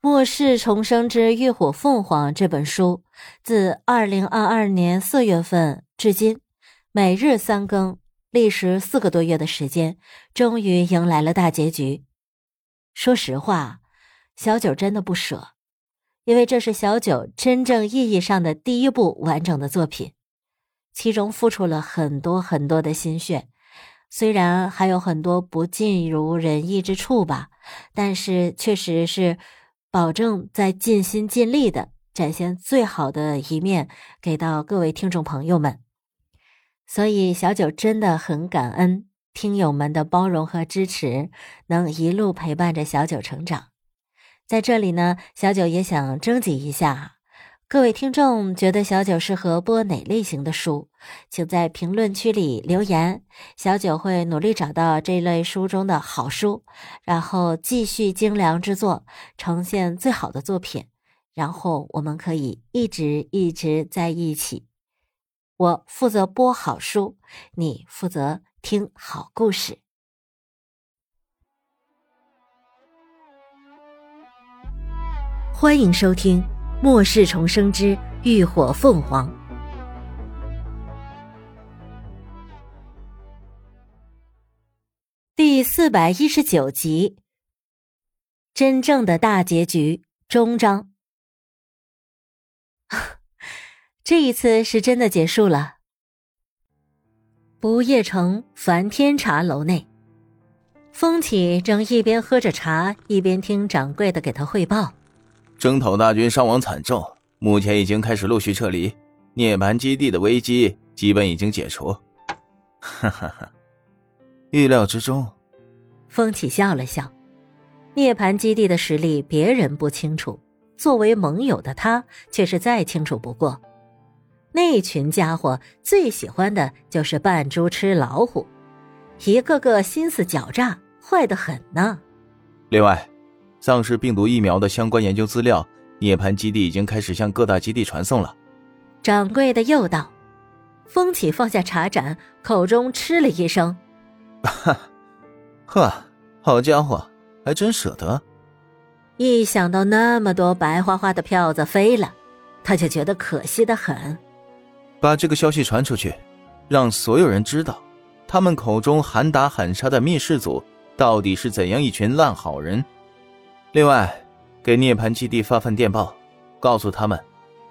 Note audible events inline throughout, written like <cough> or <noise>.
末世重生之浴火凤凰这本书，自二零二二年四月份至今，每日三更，历时四个多月的时间，终于迎来了大结局。说实话，小九真的不舍，因为这是小九真正意义上的第一部完整的作品，其中付出了很多很多的心血，虽然还有很多不尽如人意之处吧，但是确实是。保证在尽心尽力的展现最好的一面给到各位听众朋友们，所以小九真的很感恩听友们的包容和支持，能一路陪伴着小九成长。在这里呢，小九也想征集一下。各位听众觉得小九适合播哪类型的书？请在评论区里留言，小九会努力找到这类书中的好书，然后继续精良制作，呈现最好的作品，然后我们可以一直一直在一起。我负责播好书，你负责听好故事。欢迎收听。末世重生之浴火凤凰第四百一十九集，真正的大结局终章。<laughs> 这一次是真的结束了。不夜城梵天茶楼内，风起正一边喝着茶，一边听掌柜的给他汇报。征讨大军伤亡惨重，目前已经开始陆续撤离，涅槃基地的危机基本已经解除。哈哈哈，意料之中。风起笑了笑，涅槃基地的实力别人不清楚，作为盟友的他却是再清楚不过。那群家伙最喜欢的就是扮猪吃老虎，一个个心思狡诈，坏得很呢。另外。丧尸病毒疫苗的相关研究资料，涅槃基地已经开始向各大基地传送了。掌柜的又道：“风起放下茶盏，口中嗤了一声：‘哈，呵，好家伙，还真舍得。’一想到那么多白花花的票子飞了，他就觉得可惜的很。把这个消息传出去，让所有人知道，他们口中喊打喊杀的灭世组到底是怎样一群烂好人。”另外，给涅槃基地发份电报，告诉他们，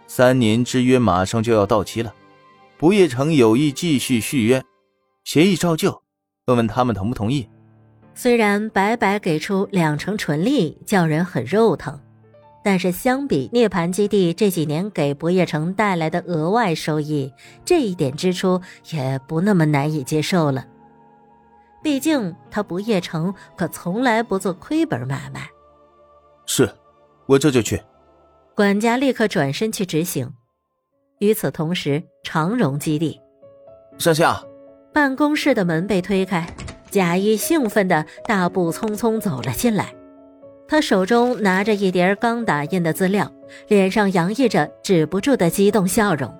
三年之约马上就要到期了，不夜城有意继续续约，协议照旧，问问他们同不同意。虽然白白给出两成纯利，叫人很肉疼，但是相比涅槃基地这几年给不夜城带来的额外收益，这一点支出也不那么难以接受了。毕竟他不夜城可从来不做亏本买卖。是，我这就去。管家立刻转身去执行。与此同时，长荣基地，上下办公室的门被推开，贾谊兴奋的大步匆匆走了进来。他手中拿着一叠刚打印的资料，脸上洋溢着止不住的激动笑容。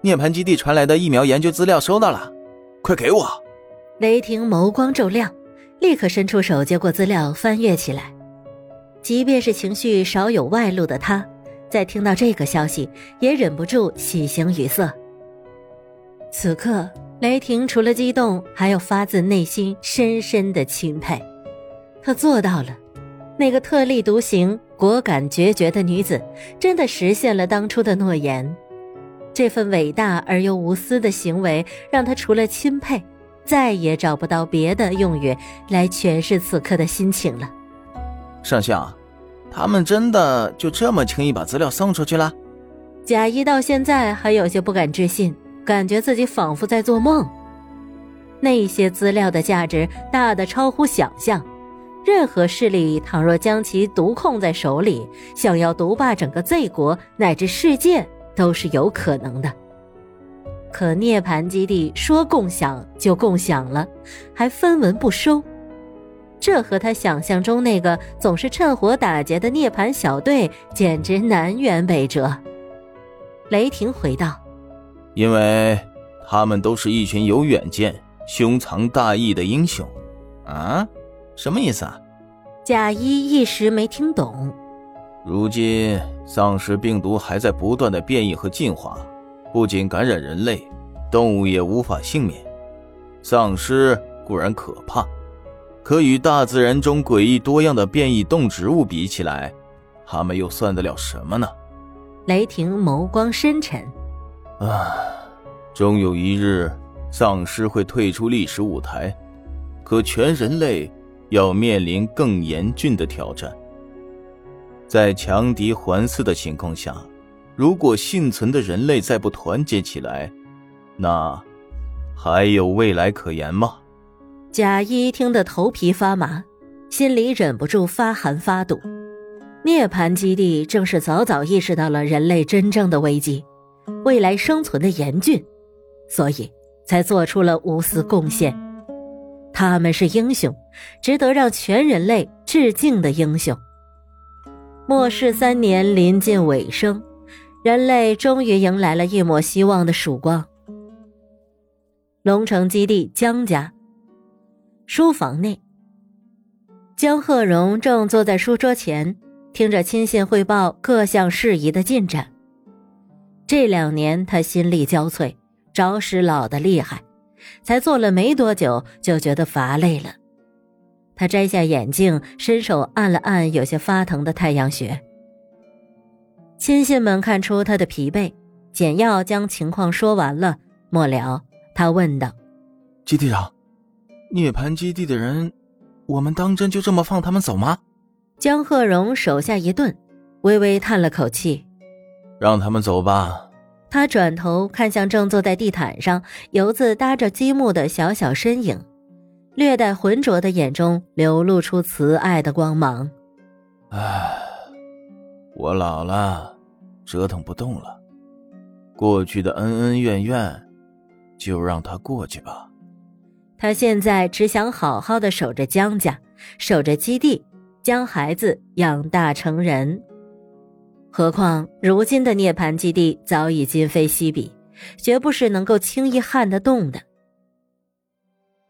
涅槃基地传来的疫苗研究资料收到了，快给我！雷霆眸光骤亮，立刻伸出手接过资料，翻阅起来。即便是情绪少有外露的他，在听到这个消息，也忍不住喜形于色。此刻，雷霆除了激动，还有发自内心深深的钦佩。他做到了，那个特立独行、果敢决绝的女子，真的实现了当初的诺言。这份伟大而又无私的行为，让他除了钦佩，再也找不到别的用语来诠释此刻的心情了。上校，他们真的就这么轻易把资料送出去了？贾谊到现在还有些不敢置信，感觉自己仿佛在做梦。那些资料的价值大的超乎想象，任何势力倘若将其独控在手里，想要独霸整个 Z 国乃至世界都是有可能的。可涅槃基地说共享就共享了，还分文不收。这和他想象中那个总是趁火打劫的涅槃小队简直南辕北辙。雷霆回道：“因为他们都是一群有远见、胸藏大义的英雄。”啊，什么意思啊？贾一一时没听懂。如今丧尸病毒还在不断的变异和进化，不仅感染人类，动物也无法幸免。丧尸固然可怕，可与大自然中诡异多样的变异动植物比起来，他们又算得了什么呢？雷霆眸光深沉。啊，终有一日，丧尸会退出历史舞台，可全人类要面临更严峻的挑战。在强敌环伺的情况下，如果幸存的人类再不团结起来，那还有未来可言吗？贾一听得头皮发麻，心里忍不住发寒发堵。涅槃基地正是早早意识到了人类真正的危机。未来生存的严峻，所以才做出了无私贡献。他们是英雄，值得让全人类致敬的英雄。末世三年临近尾声，人类终于迎来了一抹希望的曙光。龙城基地江家书房内，江鹤荣正坐在书桌前，听着亲信汇报各项事宜的进展。这两年他心力交瘁，着实老得厉害，才做了没多久就觉得乏累了。他摘下眼镜，伸手按了按有些发疼的太阳穴。亲信们看出他的疲惫，简要将情况说完了。末了，他问道：“基地长，涅槃基地的人，我们当真就这么放他们走吗？”江鹤荣手下一顿，微微叹了口气。让他们走吧。他转头看向正坐在地毯上油渍搭着积木的小小身影，略带浑浊的眼中流露出慈爱的光芒。唉，我老了，折腾不动了。过去的恩恩怨怨，就让它过去吧。他现在只想好好的守着江家，守着基地，将孩子养大成人。何况如今的涅槃基地早已今非昔比，绝不是能够轻易撼得动的。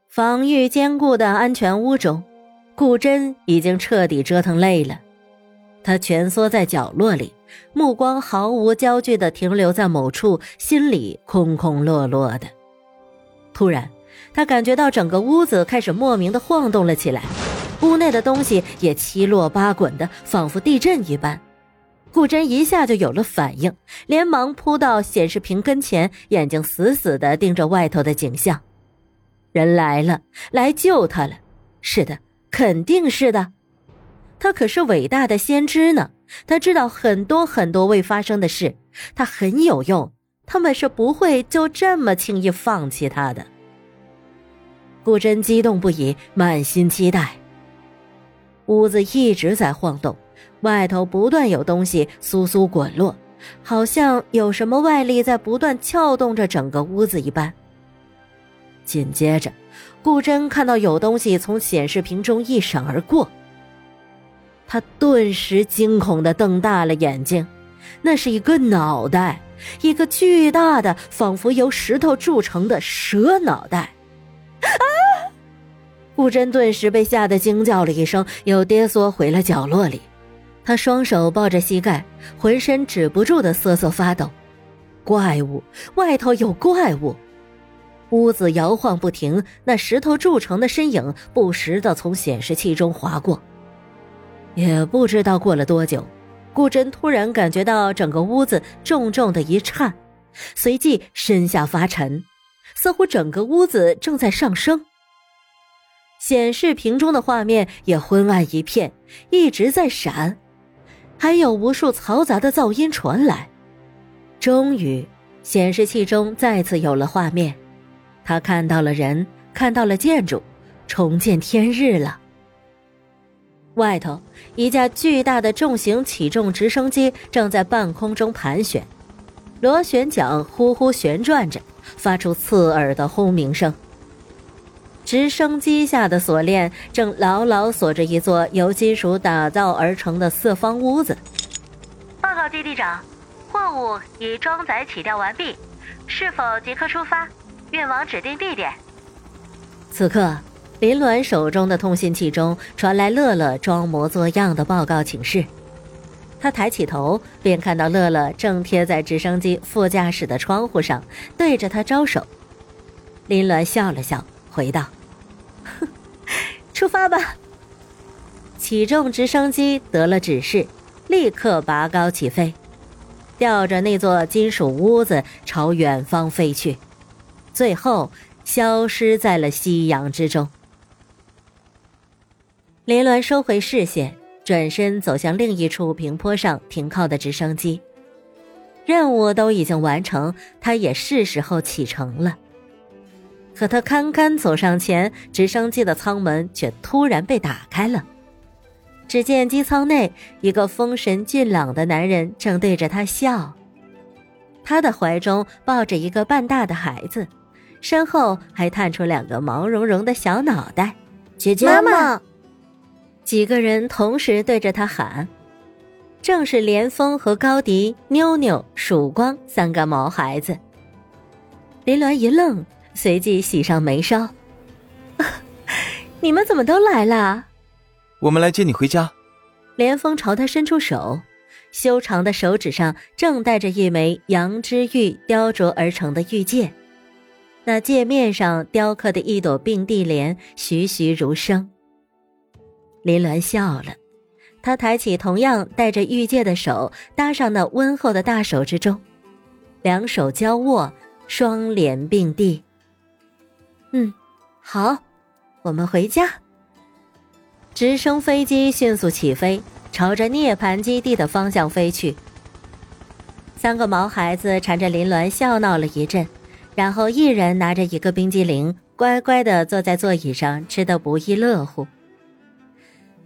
防御坚固的安全屋中，顾真已经彻底折腾累了，他蜷缩在角落里，目光毫无焦距地停留在某处，心里空空落落的。突然，他感觉到整个屋子开始莫名的晃动了起来，屋内的东西也七落八滚的，仿佛地震一般。顾真一下就有了反应，连忙扑到显示屏跟前，眼睛死死地盯着外头的景象。人来了，来救他了。是的，肯定是的。他可是伟大的先知呢，他知道很多很多未发生的事，他很有用，他们是不会就这么轻易放弃他的。顾真激动不已，满心期待。屋子一直在晃动。外头不断有东西簌簌滚落，好像有什么外力在不断撬动着整个屋子一般。紧接着，顾真看到有东西从显示屏中一闪而过，他顿时惊恐的瞪大了眼睛，那是一个脑袋，一个巨大的、仿佛由石头铸成的蛇脑袋。啊！顾真顿时被吓得惊叫了一声，又跌缩回了角落里。他双手抱着膝盖，浑身止不住的瑟瑟发抖。怪物，外头有怪物！屋子摇晃不停，那石头铸成的身影不时的从显示器中划过。也不知道过了多久，顾真突然感觉到整个屋子重重的一颤，随即身下发沉，似乎整个屋子正在上升。显示屏中的画面也昏暗一片，一直在闪。还有无数嘈杂的噪音传来，终于，显示器中再次有了画面。他看到了人，看到了建筑，重见天日了。外头，一架巨大的重型起重直升机正在半空中盘旋，螺旋桨呼呼旋转着，发出刺耳的轰鸣声。直升机下的锁链正牢牢锁着一座由金属打造而成的四方屋子。报告基地长，货物已装载起吊完毕，是否即刻出发？运往指定地点。此刻，林鸾手中的通信器中传来乐乐装模作样的报告请示：他抬起头，便看到乐乐正贴在直升机副驾驶的窗户上，对着他招手。林鸾笑了笑，回道：“ <laughs> 出发吧。”起重直升机得了指示，立刻拔高起飞，吊着那座金属屋子朝远方飞去，最后消失在了夕阳之中。林鸾收回视线。转身走向另一处平坡上停靠的直升机，任务都已经完成，他也是时候启程了。可他堪堪走上前，直升机的舱门却突然被打开了。只见机舱内一个风神俊朗的男人正对着他笑，他的怀中抱着一个半大的孩子，身后还探出两个毛茸茸的小脑袋。姐姐，妈妈。几个人同时对着他喊，正是连峰和高迪、妞妞、曙光三个毛孩子。林鸾一愣，随即喜上眉梢：“ <laughs> 你们怎么都来了？”“我们来接你回家。”连峰朝他伸出手，修长的手指上正戴着一枚羊脂玉雕琢而成的玉戒，那戒面上雕刻的一朵并蒂莲栩栩如生。林鸾笑了，他抬起同样戴着玉戒的手，搭上那温厚的大手之中，两手交握，双脸并蒂。嗯，好，我们回家。直升飞机迅速起飞，朝着涅槃基地的方向飞去。三个毛孩子缠着林鸾笑闹了一阵，然后一人拿着一个冰激凌，乖乖的坐在座椅上，吃的不亦乐乎。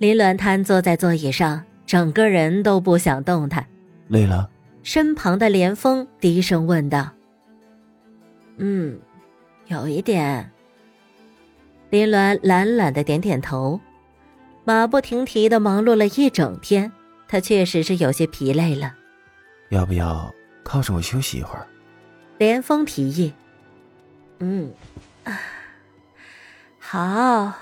林鸾瘫坐在座椅上，整个人都不想动弹。累了。身旁的连峰低声问道：“嗯，有一点。”林鸾懒懒的点点头。马不停蹄的忙碌了一整天，他确实是有些疲累了。要不要靠着我休息一会儿？连峰提议。嗯，好。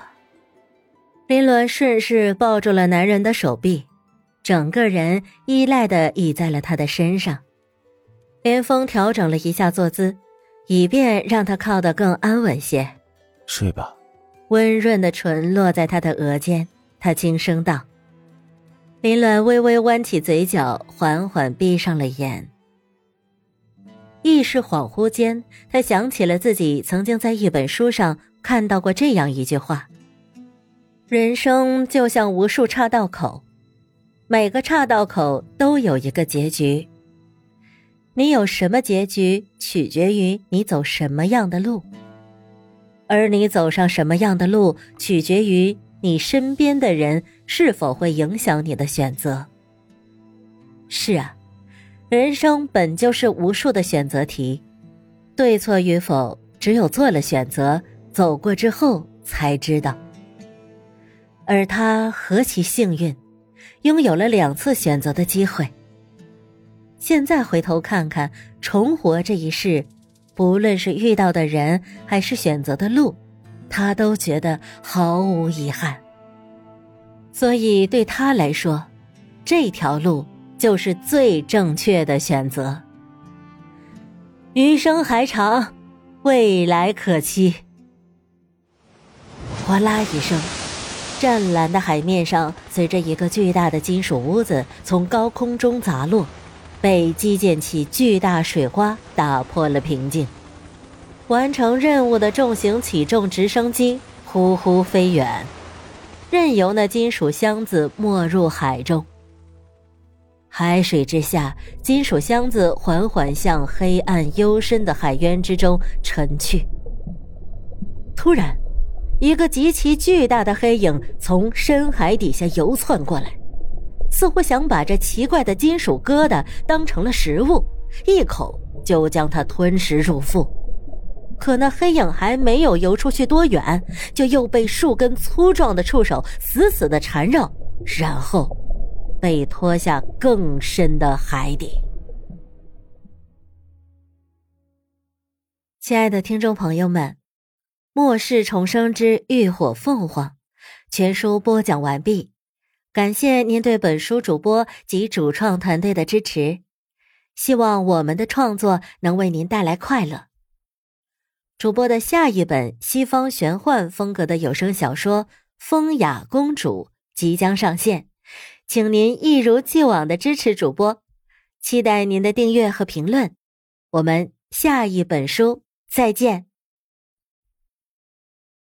林鸾顺势抱住了男人的手臂，整个人依赖的倚在了他的身上。林峰调整了一下坐姿，以便让他靠得更安稳些。睡吧。温润的唇落在他的额间，他轻声道。林鸾微微弯起嘴角，缓缓闭上了眼。意识恍惚间，他想起了自己曾经在一本书上看到过这样一句话。人生就像无数岔道口，每个岔道口都有一个结局。你有什么结局，取决于你走什么样的路；而你走上什么样的路，取决于你身边的人是否会影响你的选择。是啊，人生本就是无数的选择题，对错与否，只有做了选择，走过之后才知道。而他何其幸运，拥有了两次选择的机会。现在回头看看，重活这一世，不论是遇到的人还是选择的路，他都觉得毫无遗憾。所以对他来说，这条路就是最正确的选择。余生还长，未来可期。哗啦一声。湛蓝的海面上，随着一个巨大的金属屋子从高空中砸落，被击溅起巨大水花，打破了平静。完成任务的重型起重直升机呼呼飞远，任由那金属箱子没入海中。海水之下，金属箱子缓缓向黑暗幽深的海渊之中沉去。突然。一个极其巨大的黑影从深海底下游窜过来，似乎想把这奇怪的金属疙瘩当成了食物，一口就将它吞食入腹。可那黑影还没有游出去多远，就又被数根粗壮的触手死死的缠绕，然后被拖下更深的海底。亲爱的听众朋友们。末世重生之浴火凤凰，全书播讲完毕，感谢您对本书主播及主创团队的支持，希望我们的创作能为您带来快乐。主播的下一本西方玄幻风格的有声小说《风雅公主》即将上线，请您一如既往的支持主播，期待您的订阅和评论。我们下一本书再见。